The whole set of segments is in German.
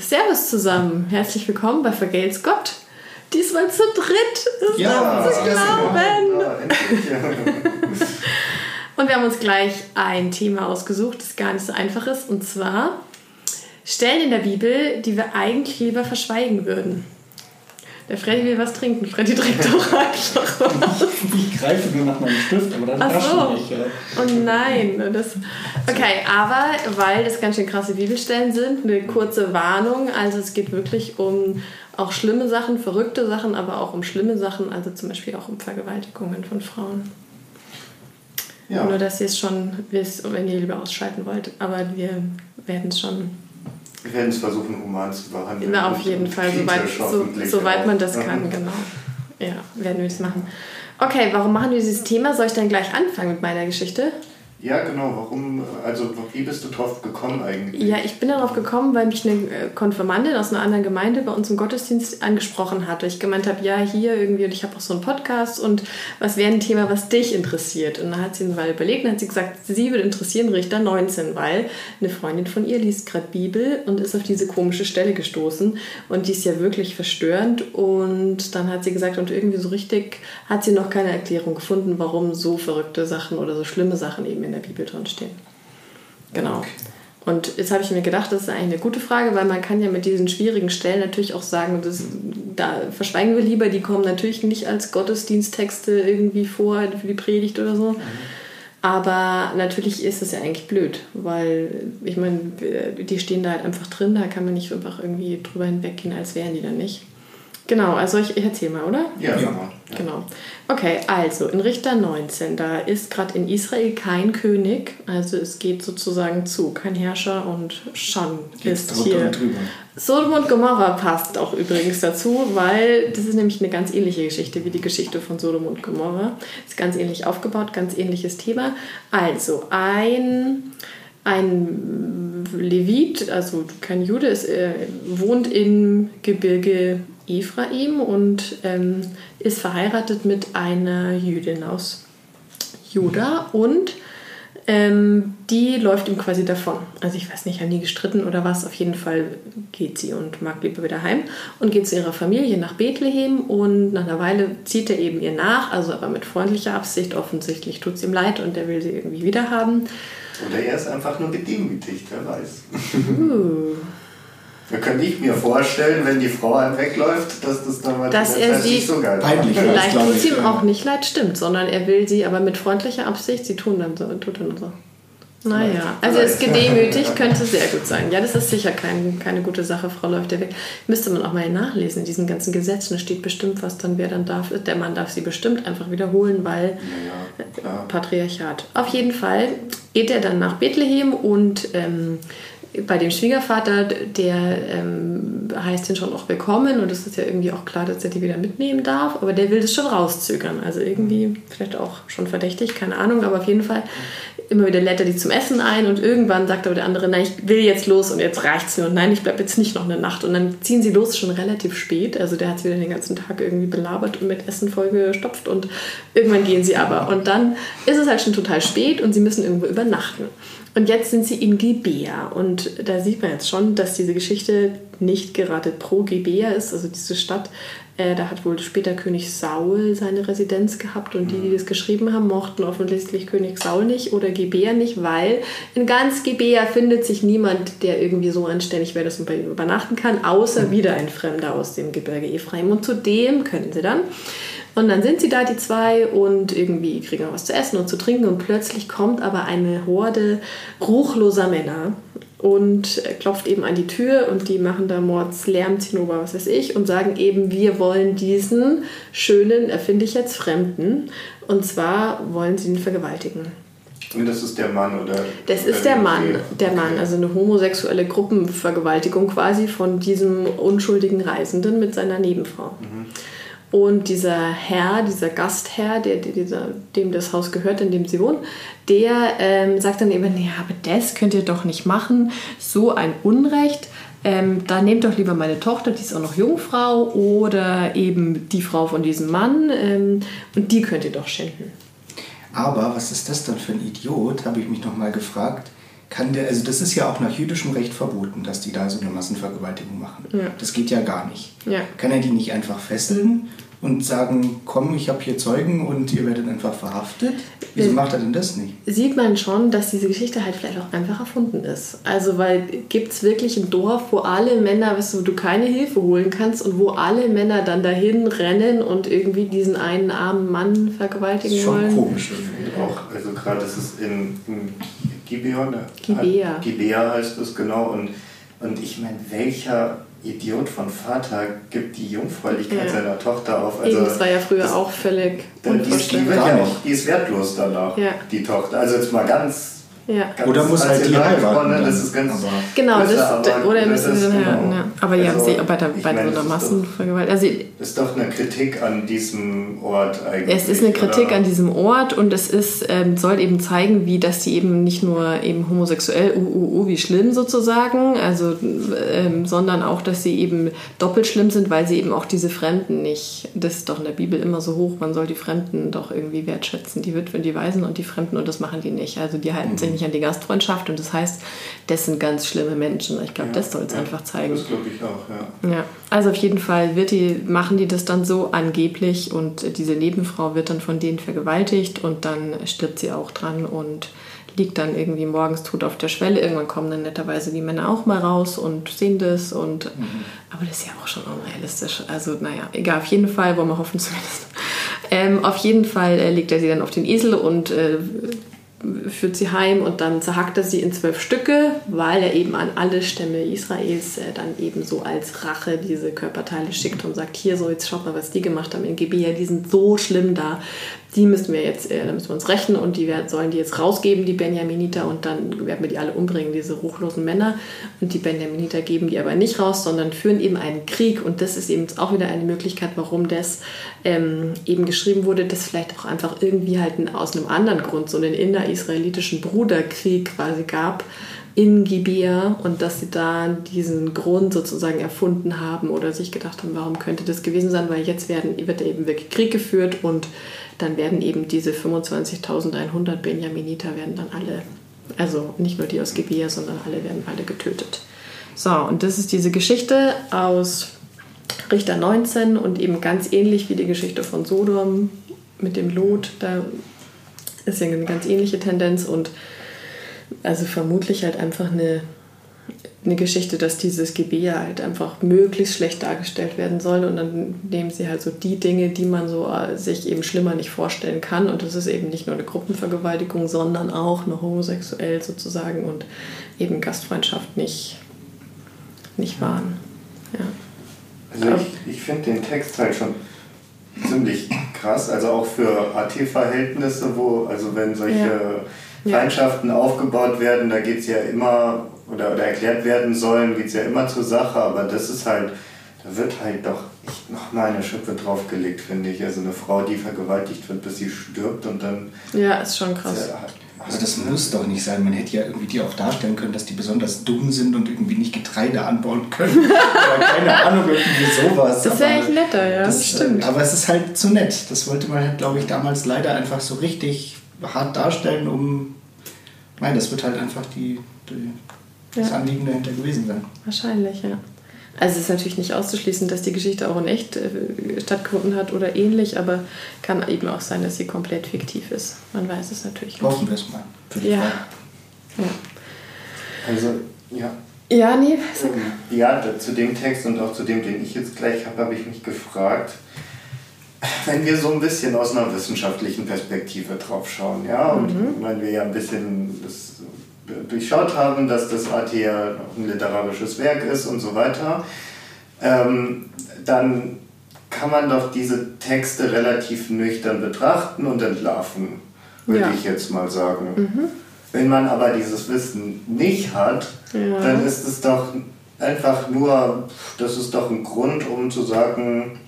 Servus zusammen, herzlich willkommen bei Vergelt's Gott. Diesmal zu dritt ist Ja, das zu glauben. Ja. Und wir haben uns gleich ein Thema ausgesucht, das gar nicht so einfach ist, und zwar Stellen in der Bibel, die wir eigentlich lieber verschweigen würden. Der Freddy will was trinken. Freddy trinkt doch einfach was. Ich greife nur nach meinem Stift, aber dann Ach so. nicht. Ja. Oh nein. Das okay, aber weil das ganz schön krasse Bibelstellen sind, eine kurze Warnung. Also es geht wirklich um auch schlimme Sachen, verrückte Sachen, aber auch um schlimme Sachen, also zum Beispiel auch um Vergewaltigungen von Frauen. Ja. Nur, dass ihr es schon wisst, wenn ihr lieber ausschalten wollt. Aber wir werden es schon, Wir werden es versuchen, human zu behandeln. na, auf jeden Fall, soweit, so, soweit man das kann, genau. Ja, werden wir es machen. Okay, warum machen wir dieses Thema? Soll ich dann gleich anfangen mit meiner Geschichte? Ja, genau. Warum, also wie bist du drauf gekommen eigentlich? Ja, ich bin darauf gekommen, weil mich eine äh, Konfirmandin aus einer anderen Gemeinde bei uns im Gottesdienst angesprochen hat. Ich gemeint habe, ja, hier irgendwie, und ich habe auch so einen Podcast und was wäre ein Thema, was dich interessiert? Und dann hat sie eine überlegt und hat sie gesagt, sie würde interessieren Richter 19, weil eine Freundin von ihr liest gerade Bibel und ist auf diese komische Stelle gestoßen und die ist ja wirklich verstörend und dann hat sie gesagt, und irgendwie so richtig hat sie noch keine Erklärung gefunden, warum so verrückte Sachen oder so schlimme Sachen eben in der Bibel drin stehen. Genau. Und jetzt habe ich mir gedacht, das ist eigentlich eine gute Frage, weil man kann ja mit diesen schwierigen Stellen natürlich auch sagen, das, da verschweigen wir lieber, die kommen natürlich nicht als Gottesdiensttexte irgendwie vor für die Predigt oder so. Aber natürlich ist es ja eigentlich blöd, weil ich meine, die stehen da halt einfach drin, da kann man nicht einfach irgendwie drüber hinweggehen, als wären die dann nicht. Genau, also ich, ich erzähle mal, oder? Ja, Ja. genau. Okay, also in Richter 19, da ist gerade in Israel kein König, also es geht sozusagen zu, kein Herrscher und schon ist hier. Sodom und Gomorra passt auch übrigens dazu, weil das ist nämlich eine ganz ähnliche Geschichte wie die Geschichte von Sodom und Gomorra. Ist ganz ähnlich aufgebaut, ganz ähnliches Thema. Also ein ein Levit, also kein Jude, ist, äh, wohnt im Gebirge Ephraim und ähm, ist verheiratet mit einer Jüdin aus Juda und ähm, die läuft ihm quasi davon. Also ich weiß nicht, haben die gestritten oder was. Auf jeden Fall geht sie und mag lieber wieder heim und geht zu ihrer Familie nach Bethlehem und nach einer Weile zieht er eben ihr nach, also aber mit freundlicher Absicht. Offensichtlich tut es ihm leid und er will sie irgendwie wieder haben. Oder er ist einfach nur gedemütigt, wer weiß. Uh. Da könnte ich mir vorstellen, wenn die Frau einem wegläuft, dass das dann mal Dass er sie nicht so geil peinlich war. Vielleicht tut es ihm ja. auch nicht leid, stimmt, sondern er will sie aber mit freundlicher Absicht, sie tun dann so, tut dann so. Naja, also ist gedemütigt, könnte sehr gut sein. Ja, das ist sicher kein, keine gute Sache, Frau läuft ja weg. Müsste man auch mal nachlesen, in diesen ganzen Gesetzen da steht bestimmt, was dann wer dann darf. Der Mann darf sie bestimmt einfach wiederholen, weil Ja. Patriarchat. Auf jeden Fall geht er dann nach Bethlehem und ähm, bei dem Schwiegervater, der ähm, heißt ihn schon auch willkommen und es ist ja irgendwie auch klar, dass er die wieder mitnehmen darf, aber der will das schon rauszögern. Also irgendwie vielleicht auch schon verdächtig, keine Ahnung, aber auf jeden Fall immer wieder lädt er die zum Essen ein und irgendwann sagt aber der andere, nein, ich will jetzt los und jetzt reicht's mir und nein, ich bleibe jetzt nicht noch eine Nacht und dann ziehen sie los schon relativ spät, also der hat sie wieder den ganzen Tag irgendwie belabert und mit Essen vollgestopft und irgendwann gehen sie aber und dann ist es halt schon total spät und sie müssen irgendwo übernachten. Und jetzt sind sie in Gibea und da sieht man jetzt schon, dass diese Geschichte nicht gerade pro Gibea ist, also diese Stadt, äh, da hat wohl später König Saul seine Residenz gehabt und die, die das geschrieben haben, mochten offensichtlich König Saul nicht oder Gibea nicht, weil in ganz Gibea findet sich niemand, der irgendwie so anständig wäre, dass man bei ihm übernachten kann, außer wieder ein Fremder aus dem Gebirge Ephraim. Und zu dem können sie dann. Und dann sind sie da, die zwei, und irgendwie kriegen wir was zu essen und zu trinken. Und plötzlich kommt aber eine Horde ruchloser Männer und klopft eben an die Tür und die machen da Mordslärm, Zinnober, was weiß ich, und sagen eben, wir wollen diesen schönen, erfinde ich jetzt, Fremden. Und zwar wollen sie ihn vergewaltigen. Und das ist der Mann, oder? Das ist der? Mann, der. Mann, also eine homosexuelle Gruppenvergewaltigung quasi von diesem unschuldigen Reisenden mit seiner Nebenfrau. Und dieser Herr, dieser Gastherr, der, dieser, dem das Haus gehört, in dem sie wohnen, der ähm, sagt dann eben, ja, aber das könnt ihr doch nicht machen, so ein Unrecht. Ähm, dann nehmt doch lieber meine Tochter, die ist auch noch Jungfrau, oder eben die Frau von diesem Mann, ähm, und die könnt ihr doch schinden. Aber was ist das dann für ein Idiot, habe ich mich noch mal gefragt. Kann der, also das ist ja auch nach jüdischem Recht verboten, dass die da so eine Massenvergewaltigung machen. Ja. Das geht ja gar nicht. Ja. Kann er die nicht einfach fesseln und sagen, komm, ich habe hier Zeugen und ihr werdet einfach verhaftet? Wieso Äh, macht er denn das nicht? sieht man schon, dass diese Geschichte halt vielleicht auch einfach erfunden ist. Also, weil gibt es wirklich ein Dorf, wo alle Männer, weißt du, wo du keine Hilfe holen kannst und wo alle Männer dann dahin rennen und irgendwie diesen einen armen Mann vergewaltigen Ist schon wollen? komisch. Auch, also gerade ist es in, in Gibeon? Gibea. Gibea heißt es genau. Und, und ich meine, welcher Idiot von Vater gibt die Jungfräulichkeit Ja. seiner Tochter auf? Also Eben, das war ja früher das- auch völlig Die, die, wird ja auch, die ist wertlos danach, Ja. die Tochter. Also jetzt mal ganz. Ja. Oder muss halt die heiraten. Das ist ganz. Genau, das, aber oder das müssen sie dann genau- heiraten, ja. Aber ja, Also, sie, bei der, bei meine, so einer das ist doch- Massenvergewaltigung. Also, Das ist doch eine Kritik an diesem Ort eigentlich. Es ist eine Kritik oder? an diesem Ort und es ist, ähm, soll eben zeigen, wie dass die eben nicht nur eben homosexuell, uh, uh, uh, wie schlimm sozusagen, also, ähm, sondern auch, dass sie eben doppelt schlimm sind, weil sie eben auch diese Fremden nicht, das ist doch in der Bibel immer so hoch, man soll die Fremden doch irgendwie wertschätzen, die Witwen, die Waisen und die Fremden und das machen die nicht. Also die halten sich nicht an die Gastfreundschaft und das heißt, das sind ganz schlimme Menschen. Ich glaube, Ja, das soll es ja, einfach zeigen. Das glaube ich auch, ja. Ja, also auf jeden Fall wird die, machen die das dann so angeblich und diese Nebenfrau wird dann von denen vergewaltigt und dann stirbt sie auch dran und liegt dann irgendwie morgens tot auf der Schwelle. Irgendwann kommen dann netterweise die Männer auch mal raus und sehen das und aber das ist ja auch schon unrealistisch. Also naja, egal, auf jeden Fall wollen wir hoffen zumindest. Ähm, auf jeden Fall äh, legt er sie dann auf den Esel und äh, führt sie heim und dann zerhackt er sie in zwölf Stücke, weil er eben an alle Stämme Israels äh, dann eben so als Rache diese Körperteile schickt und sagt, hier so, jetzt schaut mal, was die gemacht haben in Gebea, die sind so schlimm da, die müssen wir jetzt, äh, da müssen wir uns rächen und die werden, sollen die jetzt rausgeben, die Benjaminiter, und dann werden wir die alle umbringen, diese ruchlosen Männer. Und die Benjaminiter geben die aber nicht raus, sondern führen eben einen Krieg und das ist eben auch wieder eine Möglichkeit, warum das ähm, eben geschrieben wurde, dass vielleicht auch einfach irgendwie halt aus einem anderen Grund so einen innerisraelitischen Bruderkrieg quasi gab in Gibea und dass sie da diesen Grund sozusagen erfunden haben oder sich gedacht haben, warum könnte das gewesen sein, weil jetzt werden, wird eben wirklich Krieg geführt und dann werden eben diese 25.100 Benjaminiter werden dann alle, also nicht nur die aus Gibea, sondern alle werden alle getötet. So, und das ist diese Geschichte aus Richter 19 und eben ganz ähnlich wie die Geschichte von Sodom mit dem Lot. Da ist ja eine ganz ähnliche Tendenz und also vermutlich halt einfach eine, eine Geschichte, dass dieses Gebea halt einfach möglichst schlecht dargestellt werden soll und dann nehmen sie halt so die Dinge, die man so äh, sich eben schlimmer nicht vorstellen kann und das ist eben nicht nur eine Gruppenvergewaltigung, sondern auch eine homosexuell sozusagen und eben Gastfreundschaft nicht, nicht wahren. Ja. Also ich, ich finde den Text halt schon ziemlich krass, also auch für AT-Verhältnisse, wo, also wenn solche Ja. Feindschaften aufgebaut werden, da geht es ja immer, oder, oder erklärt werden sollen, geht es ja immer zur Sache, aber das ist halt, da wird halt doch echt nochmal eine Schippe draufgelegt, finde ich. Also eine Frau, die vergewaltigt wird, bis sie stirbt und dann... ja, ist schon krass. Ja, Also das muss doch nicht sein. Man hätte ja irgendwie die auch darstellen können, dass die besonders dumm sind und irgendwie nicht Getreide anbauen können. Oder keine Ahnung, irgendwie sowas. Das wäre echt netter, ja, das, stimmt. äh, Aber es ist halt zu nett. Das wollte man halt, glaube ich, damals leider einfach so richtig hart darstellen, um... Nein, das wird halt einfach die, die, das Ja. Anliegen dahinter gewesen sein. Wahrscheinlich, ja. Also es ist natürlich nicht auszuschließen, dass die Geschichte auch in echt äh, stattgefunden hat oder ähnlich, aber kann eben auch sein, dass sie komplett fiktiv ist. Man weiß es natürlich nicht. Hoffen wir es mal. Für die Ja. Ja, Also, ja. ja nee, sag. Ja, da- zu dem Text und auch zu dem, den ich jetzt gleich habe, habe ich mich gefragt, wenn wir so ein bisschen aus einer wissenschaftlichen Perspektive drauf schauen, ja, und wenn wir ja ein bisschen das durchschaut haben, dass das AT ja ein literarisches Werk ist und so weiter, ähm, dann kann man doch diese Texte relativ nüchtern betrachten und entlarven, würde Ja. ich jetzt mal sagen. Wenn man aber dieses Wissen nicht hat, Ja. dann ist es doch einfach nur, das ist doch ein Grund, um zu sagen,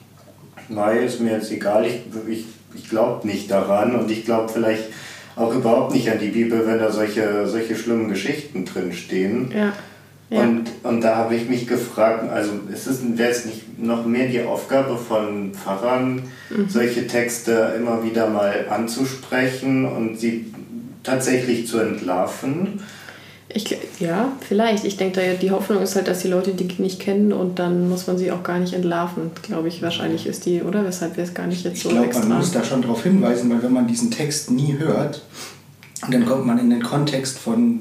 nein, ist mir jetzt egal, ich, ich, ich glaube nicht daran und ich glaube vielleicht auch überhaupt nicht an die Bibel, wenn da solche, solche schlimmen Geschichten drin stehen. Ja. Ja. Und, und da habe ich mich gefragt, also ist es, wäre es nicht noch mehr die Aufgabe von Pfarrern, Mhm. solche Texte immer wieder mal anzusprechen und sie tatsächlich zu entlarven? Ich, ja, vielleicht. Ich denke, da- die Hoffnung ist halt, dass die Leute die nicht kennen und dann muss man sie auch gar nicht entlarven, glaube ich. Wahrscheinlich ist die, oder? Weshalb wir es gar nicht jetzt Ich so glaube, extra. man muss da schon darauf hinweisen, weil wenn man diesen Text nie hört, dann kommt man in den Kontext von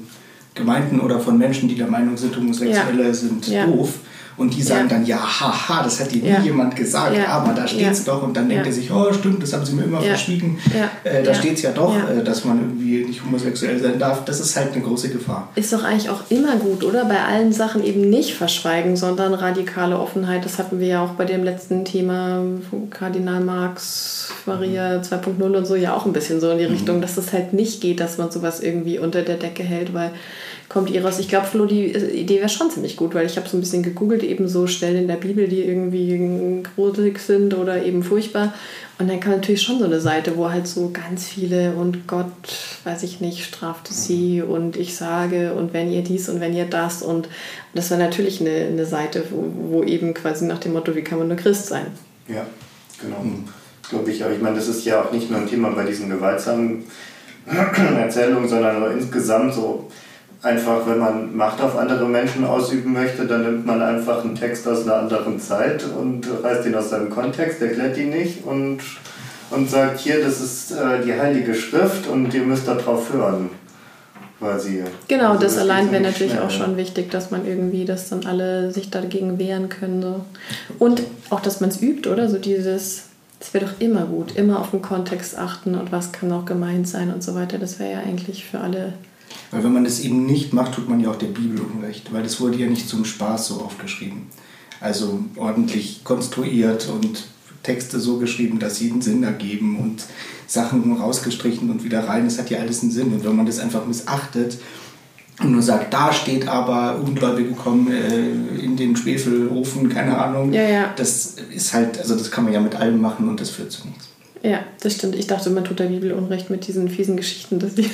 Gemeinden oder von Menschen, die der Meinung sind, Homosexuelle Ja. sind Ja. doof. Und die sagen Ja. dann, ja, haha, das hat dir nie jemand gesagt, aber da steht's Ja. doch. Und dann denkt er sich, oh stimmt, das haben sie mir immer verschwiegen. Äh, da Ja. steht's ja doch, äh, dass man irgendwie nicht homosexuell sein darf. Das ist halt eine große Gefahr. Ist doch eigentlich auch immer gut, oder? Bei allen Sachen eben nicht verschweigen, sondern radikale Offenheit. Das hatten wir ja auch bei dem letzten Thema Kardinal Marx, Maria 2.0 und so ja auch ein bisschen so in die Richtung, dass es halt nicht geht, dass man sowas irgendwie unter der Decke hält, weil kommt ihr raus. Ich glaube, Flo, die Idee wäre schon ziemlich gut, weil ich habe so ein bisschen gegoogelt, eben so Stellen in der Bibel, die irgendwie gruselig sind oder eben furchtbar. Und dann kam natürlich schon so eine Seite, wo halt so ganz viele und Gott, weiß ich nicht, strafte sie und ich sage und wenn ihr dies und wenn ihr das. Und das war natürlich eine, eine Seite, wo, wo eben quasi nach dem Motto, wie kann man nur Christ sein? Ja, genau. Glaube ich. Aber ich meine, das ist ja auch nicht nur ein Thema bei diesen gewaltsamen Erzählungen, sondern insgesamt so einfach, wenn man Macht auf andere Menschen ausüben möchte, dann nimmt man einfach einen Text aus einer anderen Zeit und reißt ihn aus seinem Kontext, erklärt ihn nicht und, und sagt, hier, das ist äh, die Heilige Schrift und ihr müsst darauf hören. Quasi. Genau, Also das geht allein wäre natürlich schnell. auch schon wichtig, dass man irgendwie, dass dann alle sich dagegen wehren können. So. Und auch, dass man es übt, oder? So dieses, das wäre doch immer gut, immer auf den Kontext achten und was kann auch gemeint sein und so weiter. Das wäre ja eigentlich für alle. Weil wenn man das eben nicht macht, tut man ja auch der Bibel Unrecht, weil das wurde ja nicht zum Spaß so aufgeschrieben. Also ordentlich konstruiert und Texte so geschrieben, dass sie einen Sinn ergeben und Sachen rausgestrichen und wieder rein. Das hat ja alles einen Sinn. Und wenn man das einfach missachtet und nur sagt, da steht aber Ungläubige kommen äh, in den Schwefelofen, keine Ahnung, Ja, ja. das ist halt, also das kann man ja mit allem machen und das führt zu nichts. Ja, das stimmt. Ich dachte, man tut der Bibel Unrecht mit diesen fiesen Geschichten, dass die.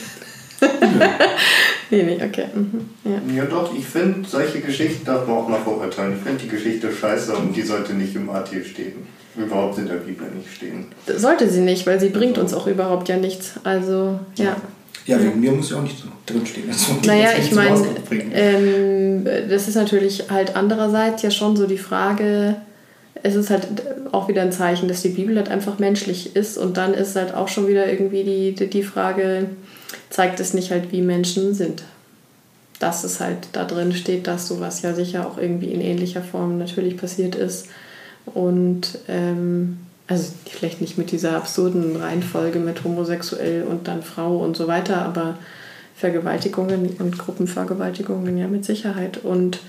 nee, nee, okay. Mhm. Ja. Ja doch, ich finde, solche Geschichten darf man auch mal verurteilen. Ich finde die Geschichte scheiße und die sollte nicht im AT stehen. Überhaupt in der Bibel nicht stehen. Sollte sie nicht, weil sie bringt uns auch überhaupt ja nichts. Also, ja. Ja, wegen mir muss ja auch nicht so drinstehen. Wollte Naja, ich meine, ähm, das ist natürlich halt andererseits ja schon so die Frage, es ist halt auch wieder ein Zeichen, dass die Bibel halt einfach menschlich ist und dann ist halt auch schon wieder irgendwie die, die, die Frage, zeigt es nicht halt, wie Menschen sind. Dass es halt da drin steht, dass sowas ja sicher auch irgendwie in ähnlicher Form natürlich passiert ist und ähm, also vielleicht nicht mit dieser absurden Reihenfolge mit homosexuell und dann Frau und so weiter, aber Vergewaltigungen und Gruppenvergewaltigungen ja mit Sicherheit und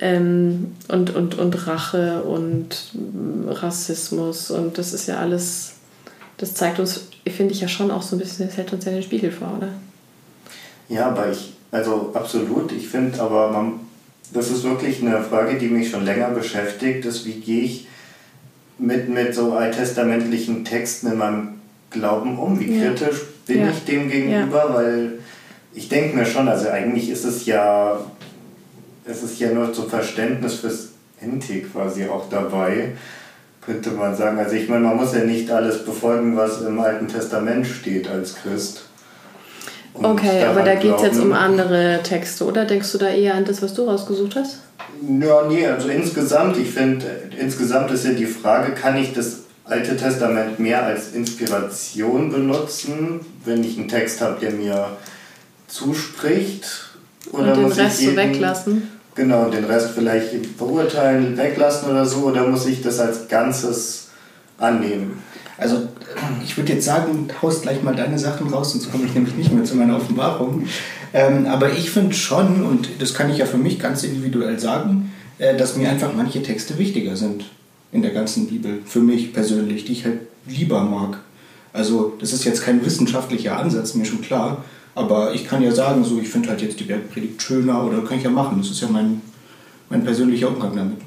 ähm, und, und, und Rache und Rassismus und das ist ja alles, das zeigt uns, finde ich ja schon auch so ein bisschen, das hält uns ja den Spiegel vor, oder? Ja, aber ich, also absolut, ich finde aber, man, das ist wirklich eine Frage, die mich schon länger beschäftigt, ist, wie gehe ich mit, mit so alttestamentlichen Texten in meinem Glauben um? Wie Ja. kritisch bin Ja. ich dem gegenüber? Weil ich denke mir schon, also eigentlich ist es ja, es ist ja nur zum Verständnis fürs NT quasi auch dabei, könnte man sagen. Also ich meine, man muss ja nicht alles befolgen, was im Alten Testament steht als Christ. Und Okay, aber da geht es jetzt um andere Texte, oder? Denkst du da eher an das, was du rausgesucht hast? Ja, nee, also insgesamt, ich finde, insgesamt ist ja die Frage, kann ich das Alte Testament mehr als Inspiration benutzen, wenn ich einen Text habe, der mir zuspricht? und den muss Rest ich so jeden- weglassen? Genau, den Rest vielleicht verurteilen, weglassen oder so, oder muss ich das als Ganzes annehmen? Also ich würde jetzt sagen, haust gleich mal deine Sachen raus, sonst komme ich nämlich nicht mehr zu meiner Offenbarung. Ähm, aber ich finde schon, und das kann ich ja für mich ganz individuell sagen, äh, dass mir einfach manche Texte wichtiger sind in der ganzen Bibel, für mich persönlich, die ich halt lieber mag. Also das ist jetzt kein wissenschaftlicher Ansatz, mir schon klar, aber ich kann ja sagen, so ich finde halt jetzt die Bergpredigt schöner oder kann ich ja machen. Das ist ja mein, mein persönlicher Umgang damit.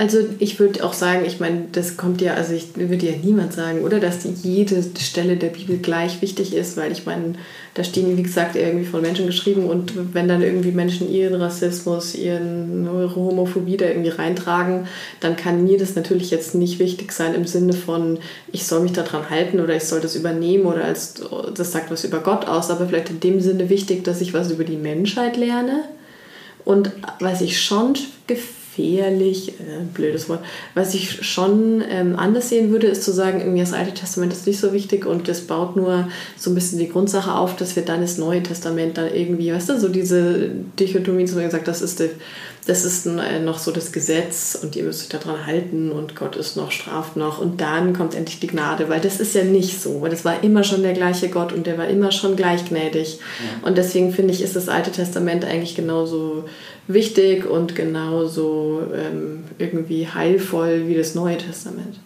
Also ich würde auch sagen, ich meine, das kommt ja, also ich würde ja niemand sagen, oder, dass jede Stelle der Bibel gleich wichtig ist, weil ich meine, da stehen, wie gesagt, irgendwie von Menschen geschrieben und wenn dann irgendwie Menschen ihren Rassismus, ihren Homophobie da irgendwie reintragen, dann kann mir das natürlich jetzt nicht wichtig sein im Sinne von, ich soll mich daran halten oder ich soll das übernehmen oder als das sagt was über Gott aus, aber vielleicht in dem Sinne wichtig, dass ich was über die Menschheit lerne. Und was ich schon gefällt, gefährlich, äh, blödes Wort, was ich schon ähm, anders sehen würde, ist zu sagen, irgendwie das Alte Testament ist nicht so wichtig und das baut nur so ein bisschen die Grundsache auf, dass wir dann das Neue Testament dann irgendwie, weißt du, so diese Dichotomie, so gesagt, das ist, die, das ist äh, noch so das Gesetz und ihr müsst euch daran halten und Gott ist noch, straft noch und dann kommt endlich die Gnade, weil das ist ja nicht so, weil das war immer schon der gleiche Gott und der war immer schon gleich gnädig ja. und deswegen finde ich, ist das Alte Testament eigentlich genauso wichtig und genauso ähm, irgendwie heilvoll wie das Neue Testament.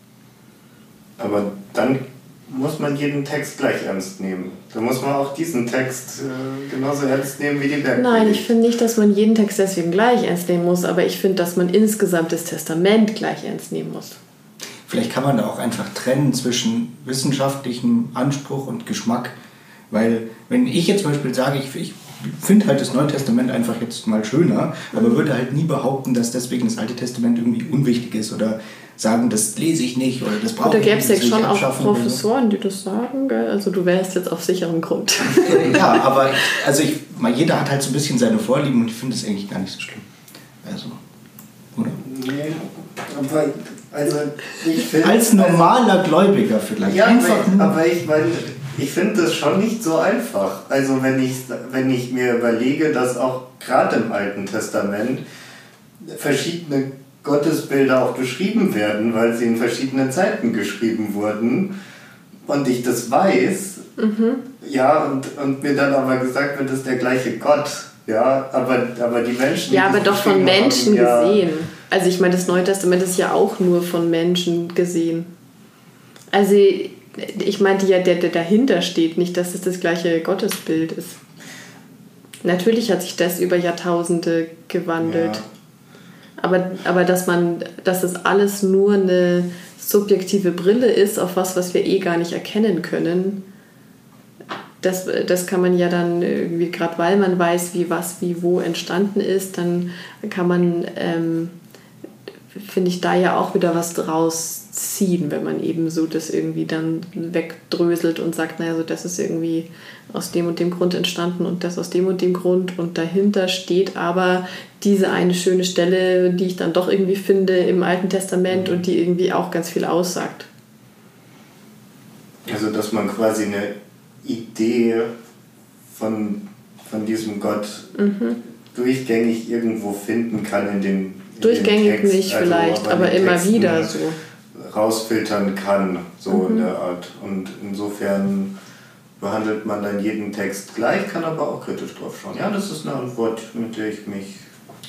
Aber dann muss man jeden Text gleich ernst nehmen. Da muss man auch diesen Text äh, genauso ernst nehmen wie die Bergpredigt. Nein, ich finde nicht, dass man jeden Text deswegen gleich ernst nehmen muss, aber ich finde, dass man insgesamt das Testament gleich ernst nehmen muss. Vielleicht kann man da auch einfach trennen zwischen wissenschaftlichem Anspruch und Geschmack. Weil wenn ich jetzt zum Beispiel sage, ich, ich finde halt das Neue Testament einfach jetzt mal schöner, aber würde halt nie behaupten, dass deswegen das Alte Testament irgendwie unwichtig ist oder sagen, das lese ich nicht oder das brauche ich nicht. Da gäbe es ja schon auch Professoren, die das sagen, gell? also du wärst jetzt auf sicherem Grund. ja, aber ich, also ich, mal jeder hat halt so ein bisschen seine Vorlieben und ich finde es eigentlich gar nicht so schlimm. Also, oder? Nee, aber also ich finde... Als normaler Gläubiger vielleicht. Ja, einfach aber, aber ich meine ich finde das schon nicht so einfach. Also wenn ich, wenn ich mir überlege, dass auch gerade im Alten Testament verschiedene Gottesbilder auch beschrieben werden, weil sie in verschiedenen Zeiten geschrieben wurden und ich das weiß, mhm. ja, und, und mir dann aber gesagt wird, das ist der gleiche Gott, ja, aber, aber die Menschen. Ja, aber doch von Menschen haben, ja, gesehen. Also ich meine, das Neue Testament ist ja auch nur von Menschen gesehen. Also ich meinte ja, der, der dahinter steht, nicht, dass es das gleiche Gottesbild ist. Natürlich hat sich das über Jahrtausende gewandelt. Ja. Aber, aber dass man, dass das alles nur eine subjektive Brille ist auf was, was wir eh gar nicht erkennen können, das, das kann man ja dann irgendwie, gerade weil man weiß, wie was, wie wo entstanden ist, dann kann man ähm, finde ich, da ja auch wieder was draus ziehen, wenn man eben so das irgendwie dann wegdröselt und sagt, naja, so das ist irgendwie aus dem und dem Grund entstanden und das aus dem und dem Grund und dahinter steht aber diese eine schöne Stelle, die ich dann doch irgendwie finde im Alten Testament und die irgendwie auch ganz viel aussagt. Also, dass man quasi eine Idee von, von diesem Gott mhm. durchgängig irgendwo finden kann in den Durchgängig nicht also, vielleicht, aber, aber immer wieder so. Rausfiltern kann, so mhm. in der Art. Und insofern behandelt man dann jeden Text gleich, kann aber auch kritisch drauf schauen. Ja, das ist eine Antwort, mit der ich mich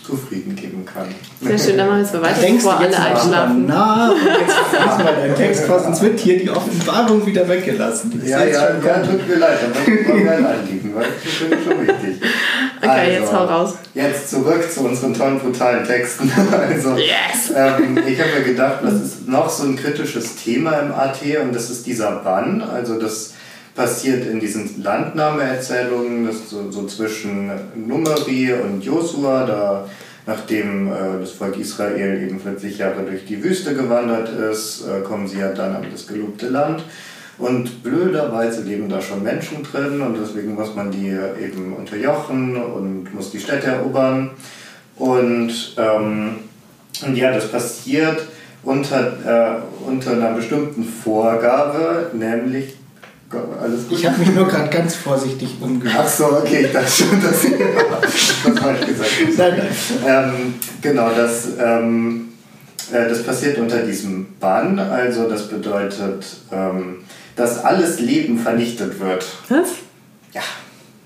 zufrieden geben kann. Sehr schön, dann machen wir jetzt mal weiter, bevor alle einschlafen. Na, und jetzt lies mal deinen Text vor, sonst wird hier die Offenbarung wieder weggelassen. Ja, ja, ja, tut mir leid, aber das war mir ein Anliegen, weil das finde ich schon wichtig. Okay, also, jetzt hau raus. Jetzt zurück zu unseren tollen, brutalen Texten. also, yes. ähm, ich habe mir gedacht, das ist noch so ein kritisches Thema im AT und das ist dieser Bann, also das passiert in diesen Landnahmeerzählungen, das so, so zwischen Numeri und Josua, da nachdem äh, das Volk Israel eben 40 Jahre durch die Wüste gewandert ist, äh, kommen sie ja dann an das gelobte Land. Und blöderweise leben da schon Menschen drin und deswegen muss man die eben unterjochen und muss die Städte erobern. Und, ähm, ja, das passiert unter, äh, unter einer bestimmten Vorgabe, nämlich alles gut? Ich habe mich nur gerade ganz vorsichtig umgehört. Ach so, okay, ich dachte schon, dass ich das falsch gesagt habe. Ähm, genau, das, ähm, äh, das passiert unter diesem Bann. Also das bedeutet, ähm, dass alles Leben vernichtet wird. Was? Ja.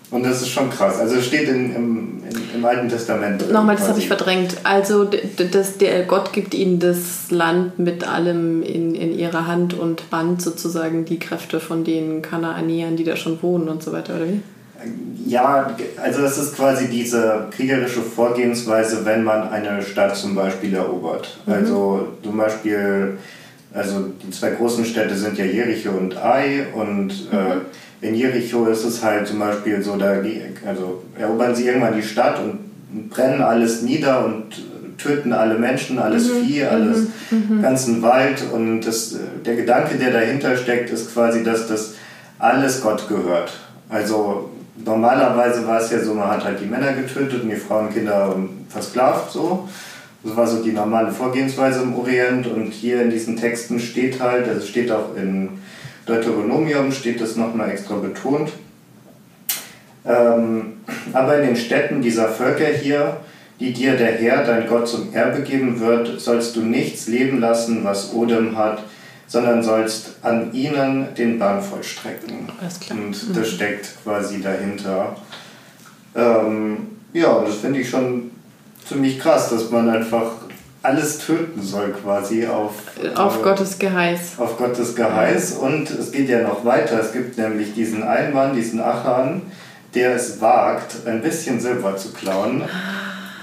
Und das ist schon krass. Also es steht in, im, in, im Alten Testament. Nochmal, das habe ich verdrängt. Also das, der Gott gibt ihnen das Land mit allem in, in ihrer Hand und bannt sozusagen die Kräfte von den Kanaanäern, die da schon wohnen und so weiter, oder wie? Ja, also das ist quasi diese kriegerische Vorgehensweise, wenn man eine Stadt zum Beispiel erobert. Mhm. Also zum Beispiel, also die zwei großen Städte sind ja Jericho und Ai und äh, mhm. äh, in Jericho ist es halt zum Beispiel so, da also erobern sie irgendwann die Stadt und brennen alles nieder und töten alle Menschen, alles mhm. Vieh, alles mhm. mhm. ganzen Wald und das, der Gedanke, der dahinter steckt, ist quasi, dass das alles Gott gehört. Also normalerweise war es ja so, man hat halt die Männer getötet und die Frauen, Kinder versklavt so. Das war so die normale Vorgehensweise im Orient und hier in diesen Texten steht halt, es steht auch in Deuteronomium, steht das nochmal extra betont. Ähm, aber in den Städten dieser Völker hier, die dir der Herr, dein Gott, zum Erbe geben wird, sollst du nichts leben lassen, was Odem hat, sondern sollst an ihnen den Bann vollstrecken. Und das mhm. steckt quasi dahinter. Ähm, ja, das finde ich schon ziemlich krass, dass man einfach alles töten soll quasi auf, auf äh, Gottes Geheiß. Auf Gottes Geheiß. Und es geht ja noch weiter. Es gibt nämlich diesen einen Mann, diesen Achan, der es wagt, ein bisschen Silber zu klauen.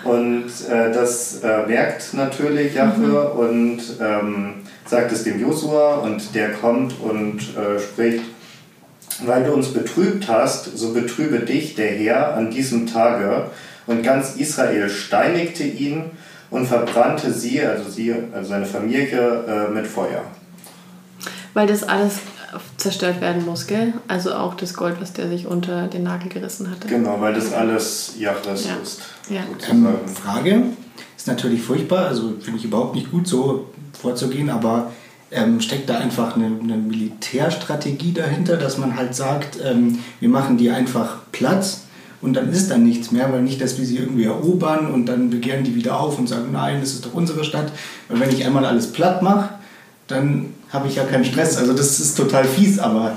Und äh, das äh, merkt natürlich Jahwe mhm. und ähm, sagt es dem Josua und der kommt und äh, spricht, weil du uns betrübt hast, so betrübe dich der Herr an diesem Tage. Und ganz Israel steinigte ihn und verbrannte sie, also sie, also seine Familie, äh, mit Feuer. Weil das alles zerstört werden muss, gell? Also auch das Gold, was der sich unter den Nagel gerissen hatte. Genau, weil das alles Jahres ja. ist. Ja. Ähm, Frage ist natürlich furchtbar, also finde ich überhaupt nicht gut, so vorzugehen, aber ähm, steckt da einfach eine, eine, Militärstrategie dahinter, dass man halt sagt, ähm, wir machen die einfach Platz und dann ist dann nichts mehr, weil nicht, dass wir sie irgendwie erobern und dann begehren die wieder auf und sagen, nein, das ist doch unsere Stadt. Weil wenn ich einmal alles platt mache, dann habe ich ja keinen Stress. Also das ist total fies, aber...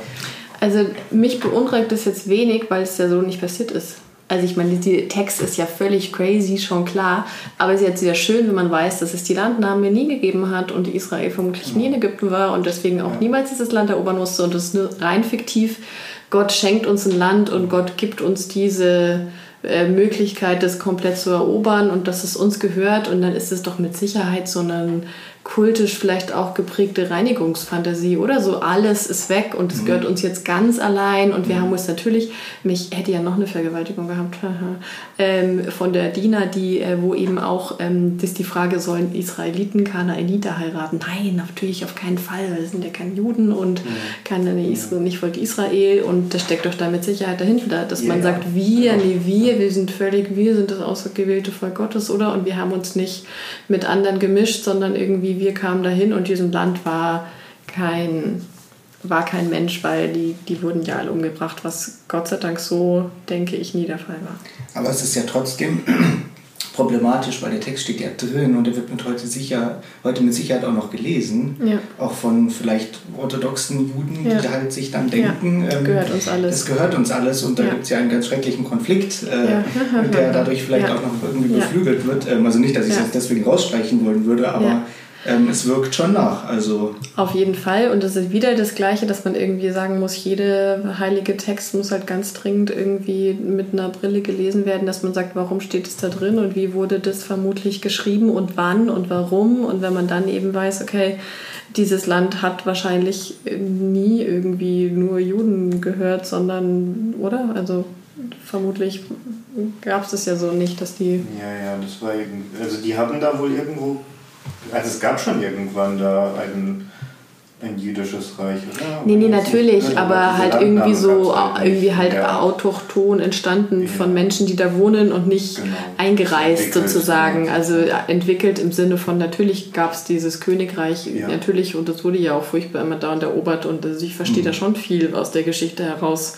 Also mich beunruhigt das jetzt wenig, weil es ja so nicht passiert ist. Also ich meine, der Text ist ja völlig crazy, schon klar. Aber es ist jetzt wieder schön, wenn man weiß, dass es die Landnamen nie gegeben hat und Israel vermutlich nie in Ägypten war und deswegen auch niemals dieses Land erobern musste. Und das ist nur rein fiktiv. Gott schenkt uns ein Land und Gott gibt uns diese äh, Möglichkeit, das komplett zu erobern und dass es uns gehört. Und dann ist es doch mit Sicherheit so ein kultisch vielleicht auch geprägte Reinigungsfantasie oder so. Alles ist weg und es mhm. gehört uns jetzt ganz allein und wir mhm. haben uns natürlich, mich hätte ja noch eine Vergewaltigung gehabt ähm, von der Dina, die, äh, wo eben auch ähm, das die Frage, sollen Israeliten Kanaaniter heiraten? Nein, natürlich auf keinen Fall, weil das sind ja keine Juden und mhm. keine Israel, nicht Volk Israel und das steckt doch da mit Sicherheit dahinter, dass yeah. man sagt, wir, genau. nee, wir, wir sind völlig, wir sind das außergewählte Volk Gottes, oder? Und wir haben uns nicht mit anderen gemischt, sondern irgendwie wir kamen dahin und diesem Land war kein, war kein Mensch, weil die, die wurden ja alle umgebracht, was Gott sei Dank so, denke ich, nie der Fall war. Aber es ist ja trotzdem problematisch, weil der Text steht ja drin und der wird mit heute sicher, heute mit Sicherheit auch noch gelesen. Ja. Auch von vielleicht orthodoxen Juden, ja. die halt sich dann denken, ja, ähm, gehört uns alles. es gehört uns alles und da gibt es ja einen ganz schrecklichen Konflikt, äh, der dadurch vielleicht auch noch irgendwie beflügelt wird. Ähm, also nicht, dass ich es deswegen rausstreichen wollen würde, aber ähm, es wirkt schon nach. Also. Auf jeden Fall. Und es ist wieder das Gleiche, dass man irgendwie sagen muss, jede heilige Text muss halt ganz dringend irgendwie mit einer Brille gelesen werden, dass man sagt, warum steht es da drin und wie wurde das vermutlich geschrieben und wann und warum. Und wenn man dann eben weiß, okay, dieses Land hat wahrscheinlich nie irgendwie nur Juden gehört, sondern, oder? Also vermutlich gab es das ja so nicht, dass die. Ja, ja, das war eben. Also die haben da wohl irgendwo also es gab schon irgendwann da ein, ein jüdisches Reich, oder? Nee, nee, natürlich, also aber halt irgendwie so, irgendwie halt ja. autochton entstanden ja. von Menschen, die da wohnen und nicht genau. eingereist sozusagen. Also entwickelt im Sinne von, natürlich gab es dieses Königreich, ja. natürlich, und das wurde ja auch furchtbar immer dauernd erobert und also ich verstehe mhm. da schon viel aus der Geschichte heraus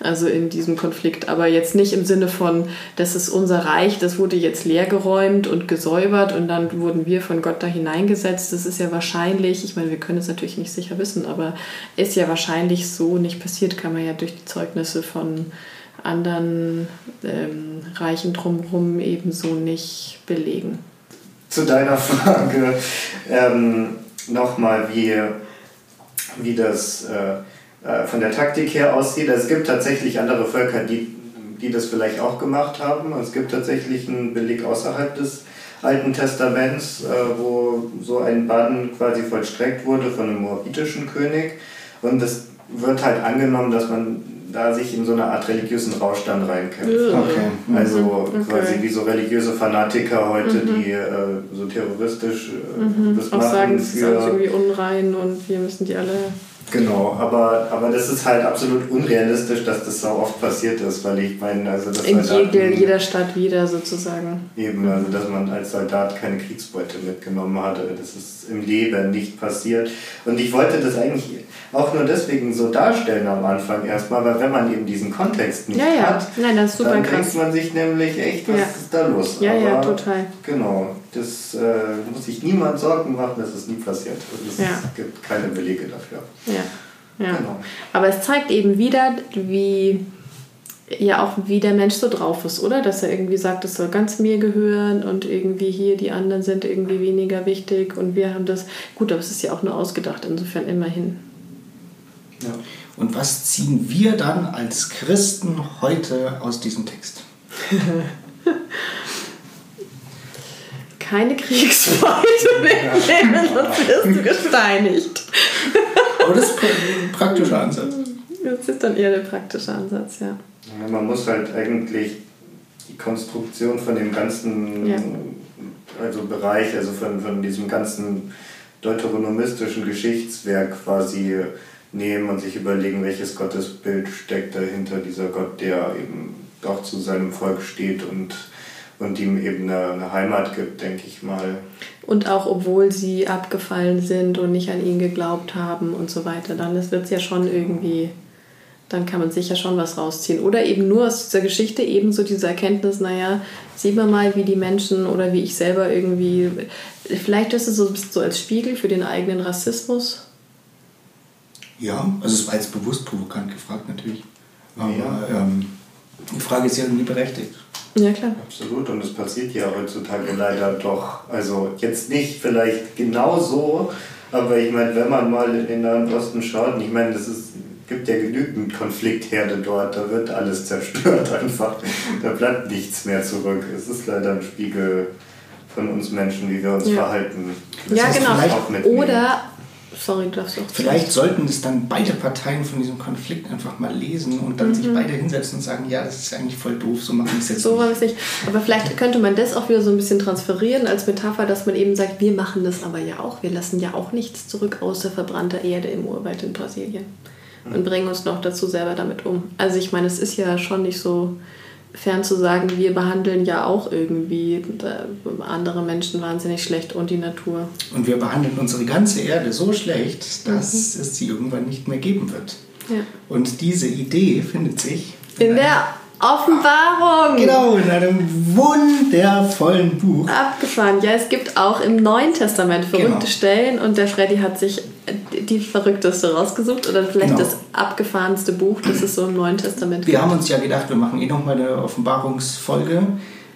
also in diesem Konflikt. Aber jetzt nicht im Sinne von, das ist unser Reich, das wurde jetzt leergeräumt und gesäubert und dann wurden wir von Gott da hineingesetzt. Das ist ja wahrscheinlich, ich meine, wir können es natürlich nicht sicher wissen, aber ist ja wahrscheinlich so nicht passiert, kann man ja durch die Zeugnisse von anderen ähm, Reichen drumherum ebenso nicht belegen. Zu deiner Frage ähm, nochmal, wie, wie das äh, äh, von der Taktik her aussieht. Es gibt tatsächlich andere Völker, die die das vielleicht auch gemacht haben. Es gibt tatsächlich einen Beleg außerhalb des Alten Testaments, äh, wo so ein Bann quasi vollstreckt wurde von einem moabitischen König. Und es wird halt angenommen, dass man da sich in so eine Art religiösen Rausch dann reinkämpft. Okay. Also Mhm. Okay. quasi wie so religiöse Fanatiker heute, Mhm. die äh, so terroristisch äh, Mhm. das Auch machen sagen, es ist für irgendwie unrein und wir müssen die alle. Genau, aber, aber das ist halt absolut unrealistisch, dass das so oft passiert ist, weil ich meine, also das In jede, jeder Stadt wieder sozusagen. Eben, also dass man als Soldat keine Kriegsbeute mitgenommen hatte. Das ist im Leben nicht passiert. Und ich wollte das eigentlich auch nur deswegen so darstellen am Anfang erstmal, weil wenn man eben diesen Kontext nicht Ja, ja. hat, Nein, dann denkt man sich nämlich echt, was Ja. ist da los? Ja, ja, Aber total. Genau, das äh, muss sich niemand Sorgen machen, das ist nie passiert. Es Ja. gibt keine Belege dafür. Ja. ja. Genau. Aber es zeigt eben wieder, wie ja auch wie der Mensch so drauf ist, oder? Dass er irgendwie sagt, es soll ganz mir gehören und irgendwie hier die anderen sind irgendwie weniger wichtig und wir haben das. Gut, aber es ist ja auch nur ausgedacht, insofern immerhin. Ja. Und was ziehen wir dann als Christen heute aus diesem Text? Keine Kriegsbeute mitnehmen, sonst wirst du gesteinigt. Aber das ist ein praktischer Ansatz. Das ist dann eher der praktische Ansatz, ja. Ja, Man muss halt eigentlich die Konstruktion von dem ganzen Ja. also Bereich, also von, von diesem ganzen deuteronomistischen Geschichtswerk quasi nehmen und sich überlegen, welches Gottesbild steckt dahinter dieser Gott, der eben doch zu seinem Volk steht und, und ihm eben eine, eine Heimat gibt, denke ich mal. Und auch obwohl sie abgefallen sind und nicht an ihn geglaubt haben und so weiter, dann wird es ja schon irgendwie, dann kann man sicher schon was rausziehen. Oder eben nur aus dieser Geschichte eben so diese Erkenntnis, naja, sehen wir mal, wie die Menschen oder wie ich selber irgendwie, vielleicht ist es so, ein bisschen so als Spiegel für den eigenen Rassismus. Ja, also es war jetzt bewusst provokant gefragt natürlich. Aber Ja. ähm, die Frage ist ja irgendwie berechtigt. Ja, klar. Absolut, und es passiert ja heutzutage leider doch. Also jetzt nicht vielleicht genau so, aber ich meine, wenn man mal in den Nahen Osten schaut, und ich meine, das ist, gibt ja genügend Konfliktherde dort, da wird alles zerstört einfach. Da bleibt nichts mehr zurück. Es ist leider ein Spiegel von uns Menschen, wie wir uns Ja. verhalten. Das ja, genau. Oder, sorry, du darfst auch. Vielleicht sollten es dann beide Parteien von diesem Konflikt einfach mal lesen und dann sich beide hinsetzen und sagen, ja, das ist eigentlich voll doof, so machen wir es jetzt So war es nicht. Aber vielleicht könnte man das auch wieder so ein bisschen transferieren als Metapher, dass man eben sagt, wir machen das aber ja auch. Wir lassen ja auch nichts zurück außer verbrannter Erde im Urwald in Brasilien. Und bringen uns noch dazu selber damit um. Also ich meine, es ist ja schon nicht so fern zu sagen, wir behandeln ja auch irgendwie andere Menschen wahnsinnig schlecht und die Natur. Und wir behandeln unsere ganze Erde so schlecht, dass es sie irgendwann nicht mehr geben wird. Ja. Und diese Idee findet sich In der Offenbarung! genau in einem wundervollen Buch. Abgefahren. Ja, es gibt auch im Neuen Testament verrückte Genau. Stellen und der Freddy hat sich die verrückteste rausgesucht oder vielleicht Genau. das abgefahrenste Buch, das es so im Neuen Testament Wir haben uns ja gedacht, wir machen eh nochmal eine Offenbarungsfolge,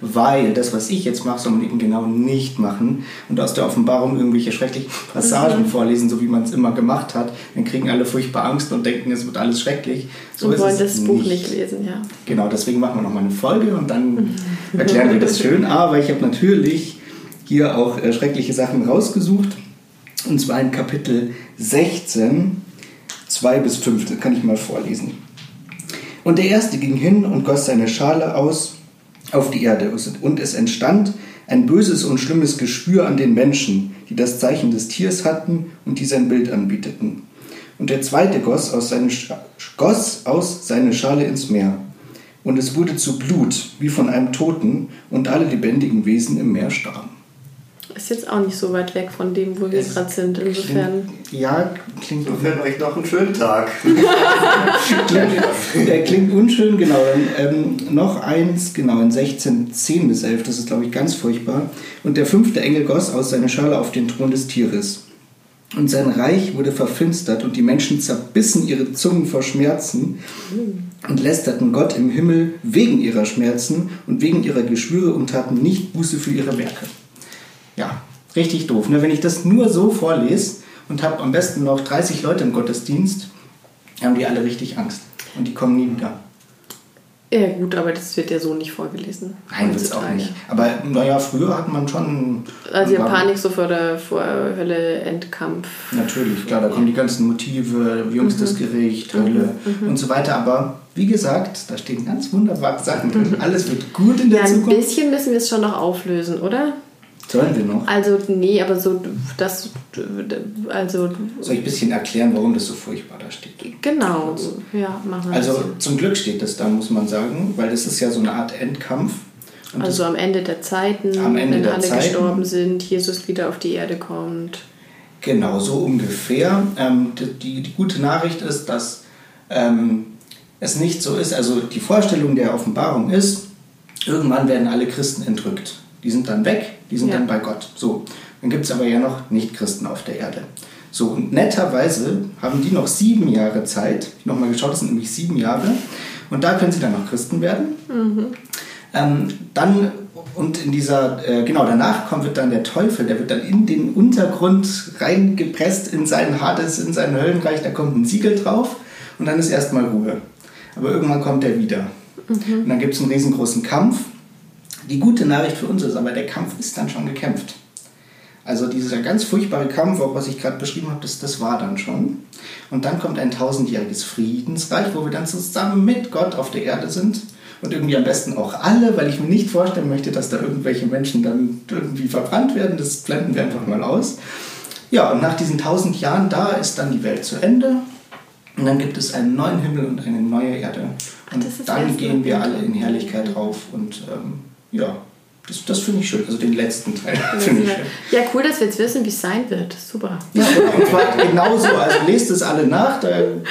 weil das, was ich jetzt mache, soll man eben genau nicht machen und aus der Offenbarung irgendwelche schrecklichen Passagen Mhm. vorlesen, so wie man es immer gemacht hat. Dann kriegen alle furchtbar Angst und denken, es wird alles schrecklich. So und wollen das Buch nicht lesen, ja. Genau, deswegen machen wir nochmal eine Folge und dann erklären wir das schön. Aber ich habe natürlich hier auch äh, schreckliche Sachen rausgesucht. Und zwar in Kapitel 16, 2 bis 5. Das kann ich mal vorlesen. Und der erste ging hin und goss seine Schale aus auf die Erde. Und es entstand ein böses und schlimmes Geschwür an den Menschen, die das Zeichen des Tiers hatten und die sein Bild anbieteten. Und der zweite goss aus, seine, goss aus seine Schale ins Meer. Und es wurde zu Blut, wie von einem Toten, und alle lebendigen Wesen im Meer starben. Ist jetzt auch nicht so weit weg von dem, wo wir gerade sind. Insofern. Klingt, ja, klingt, Insofern euch noch einen schönen Tag. klingt, der klingt unschön, genau. Dann, ähm, noch eins, genau, in 16, 10 bis 11, das ist, glaube ich, ganz furchtbar. Und der fünfte Engel goss aus seiner Schale auf den Thron des Tieres. Und sein Reich wurde verfinstert und die Menschen zerbissen ihre Zungen vor Schmerzen und lästerten Gott im Himmel wegen ihrer Schmerzen und wegen ihrer Geschwüre und taten nicht Buße für ihre Werke. Ja, richtig doof. Ne? Wenn ich das nur so vorlese und habe am besten noch 30 Leute im Gottesdienst, haben die alle richtig Angst und die kommen nie wieder. Ja gut, aber das wird ja so nicht vorgelesen. Nein, wird es auch nicht. Aber naja, früher hat man schon... Also ja, Panik so vor der vor Hölle, Endkampf. Natürlich, klar, da kommen die ganzen Motive, jüngstes mhm. Gericht, Hölle mhm. und so weiter. Aber wie gesagt, da stehen ganz wunderbare Sachen drin. Alles wird gut in der ja, Zukunft. Ein bisschen müssen wir es schon noch auflösen, oder? Sollen wir noch? Also, nee, aber so, das, also... Soll ich ein bisschen erklären, warum das so furchtbar da steht? Genau, ja, machen wir Also, zum Glück steht das da, muss man sagen, weil das ist ja so eine Art Endkampf. Und also am Ende der Zeiten, am Ende wenn der alle Zeiten, gestorben sind, Jesus wieder auf die Erde kommt. Genau, so ungefähr. Ähm, die, die gute Nachricht ist, dass ähm, es nicht so ist, also die Vorstellung der Offenbarung ist, irgendwann werden alle Christen entrückt. Die sind dann weg, die sind ja. dann bei Gott. So, dann gibt es aber ja noch Nicht-Christen auf der Erde. So, und netterweise haben die noch sieben Jahre Zeit. Ich nochmal geschaut, das sind nämlich sieben Jahre. Und da können sie dann noch Christen werden. Mhm. Ähm, dann, und in dieser, äh, genau, danach kommt wird dann der Teufel, der wird dann in den Untergrund reingepresst, in sein Hades, in sein Höllenreich, da kommt ein Siegel drauf und dann ist erstmal Ruhe. Aber irgendwann kommt er wieder. Mhm. Und dann gibt es einen riesengroßen Kampf die gute Nachricht für uns ist aber, der Kampf ist dann schon gekämpft. Also dieser ganz furchtbare Kampf, auch was ich gerade beschrieben habe, das, das war dann schon. Und dann kommt ein tausendjähriges Friedensreich, wo wir dann zusammen mit Gott auf der Erde sind. Und irgendwie am besten auch alle, weil ich mir nicht vorstellen möchte, dass da irgendwelche Menschen dann irgendwie verbrannt werden. Das blenden wir einfach mal aus. Ja, und nach diesen tausend Jahren, da ist dann die Welt zu Ende. Und dann gibt es einen neuen Himmel und eine neue Erde. Und Ach, dann gehen wir alle in Herrlichkeit rauf und ähm, ja, das, das finde ich schön. Also den letzten Teil finde ich schön. Ja, cool, dass wir jetzt wissen, wie es sein wird. Super. Ja, und zwar genauso. Also lest es alle nach, da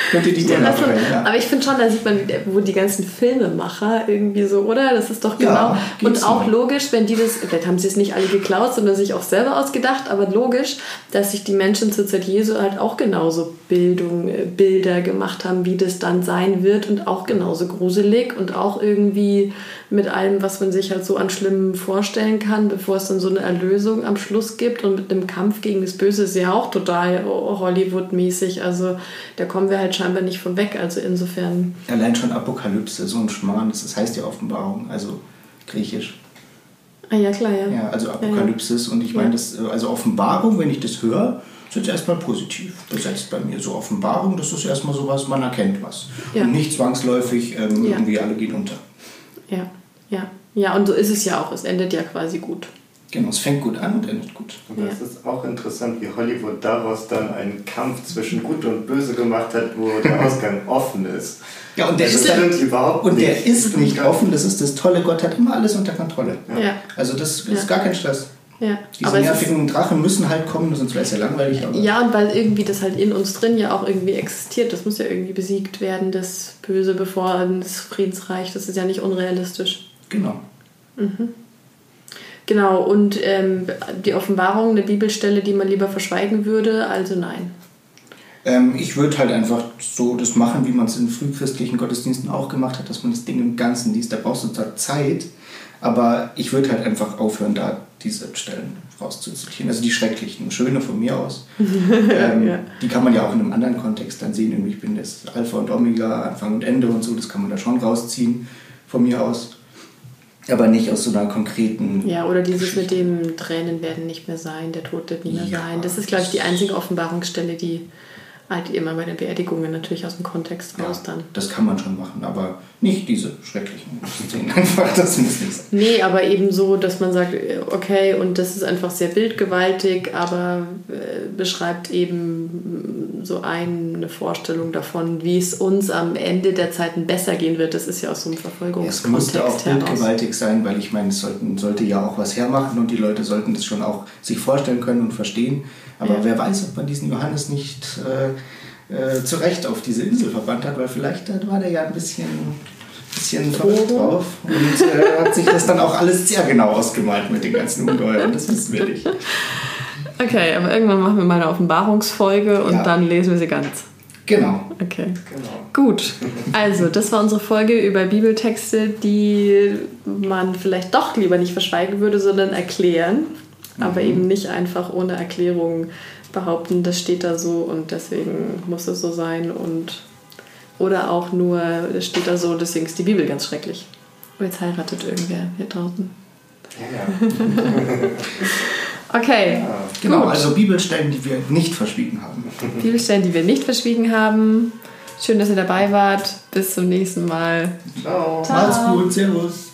könnt ihr die ja, nachrennen. Ja. Aber ich finde schon, da sieht man, wo die ganzen Filmemacher irgendwie so, oder? Das ist doch genau. Ja, und auch noch. logisch, wenn die das, vielleicht haben sie es nicht alle geklaut, sondern sich auch selber ausgedacht, aber logisch, dass sich die Menschen zur Zeit Jesu halt auch genauso Bildung, äh, Bilder gemacht haben, wie das dann sein wird und auch genauso gruselig und auch irgendwie mit allem, was man sich halt so an Schlimmen vorstellen kann, bevor es dann so eine Erlösung am Schluss gibt. Und mit dem Kampf gegen das Böse ist ja auch total Hollywood-mäßig. Also da kommen wir halt scheinbar nicht von weg. Also insofern. Allein schon Apokalypse, so ein Schmarrn, das heißt ja Offenbarung, also griechisch. Ah ja, klar, ja. Ja, also Apokalypsis. Ja, ja. Und ich meine, das, also Offenbarung, wenn ich das höre, ist jetzt erstmal positiv besetzt bei mir. So Offenbarung, das ist erstmal so was, man erkennt was. Ja. Und nicht zwangsläufig ähm, irgendwie alle gehen unter. Ja. Ja. Ja, und so ist es ja auch. Es endet ja quasi gut. Genau, es fängt gut an und endet gut. Und das ja. ist auch interessant, wie Hollywood daraus dann einen Kampf zwischen Gut und Böse gemacht hat, wo der Ausgang offen ist. Ja, und der, das ist, stimmt überhaupt und der ist nicht offen, das ist das Tolle. Gott hat immer alles unter Kontrolle. Ja. Also das ist ja. gar kein Stress. Ja. Diese nervigen Drachen müssen halt kommen, sonst wäre es ja langweilig. Aber ja, und weil irgendwie das halt in uns drin ja auch irgendwie existiert. Das muss ja irgendwie besiegt werden, das Böse, bevor das Friedensreich. Das ist ja nicht unrealistisch. Genau. Mhm. Genau, und ähm, die Offenbarung, eine Bibelstelle, die man lieber verschweigen würde, also nein. Ähm, ich würde halt einfach so das machen, wie man es in frühchristlichen Gottesdiensten auch gemacht hat, dass man das Ding im Ganzen liest. Da brauchst du zwar Zeit, aber ich würde halt einfach aufhören, da diese Stellen rauszuzitieren. Also die schrecklichen, schöne von mir aus. ähm, ja. Die kann man ja auch in einem anderen Kontext dann sehen. Ich bin das Alpha und Omega, Anfang und Ende und so, das kann man da schon rausziehen von mir aus aber nicht aus so einer konkreten. Ja, oder dieses mit dem Tränen werden nicht mehr sein, der Tod wird nie mehr ja, sein. Das ist, glaube ich, die einzige Offenbarungsstelle, die halt immer bei den Beerdigungen natürlich aus dem Kontext raus ja, dann. Das kann man schon machen, aber nicht diese schrecklichen Szenen einfach, das muss nicht sein. Nee, aber eben so, dass man sagt, okay, und das ist einfach sehr bildgewaltig, aber äh, beschreibt eben so eine Vorstellung davon, wie es uns am Ende der Zeiten besser gehen wird. Das ist ja aus so einem Verfolgungskontext Es musste auch bildgewaltig sein, weil ich meine, es sollten, sollte ja auch was hermachen und die Leute sollten das schon auch sich vorstellen können und verstehen. Aber ja. wer weiß, ob man diesen Johannes nicht äh, äh, zu Recht auf diese Insel verbannt hat, weil vielleicht äh, war der ja ein bisschen, bisschen verrückt drauf und äh, hat sich das dann auch alles sehr genau ausgemalt mit den ganzen Ungeheuern. Das wissen wir nicht. Okay, aber irgendwann machen wir mal eine Offenbarungsfolge und ja. dann lesen wir sie ganz. Genau. Okay. Genau. Gut. Also, das war unsere Folge über Bibeltexte, die man vielleicht doch lieber nicht verschweigen würde, sondern erklären aber mhm. eben nicht einfach ohne Erklärung behaupten, das steht da so und deswegen muss es so sein und Oder auch nur, das steht da so, deswegen ist die Bibel ganz schrecklich. Oh, jetzt heiratet irgendwer hier draußen. Ja, Okay, ja. Genau, Gut. also Bibelstellen, die wir nicht verschwiegen haben. Bibelstellen, die wir nicht verschwiegen haben. Schön, dass ihr dabei wart. Bis zum nächsten Mal. Ciao. Ciao. Macht's gut, Servus.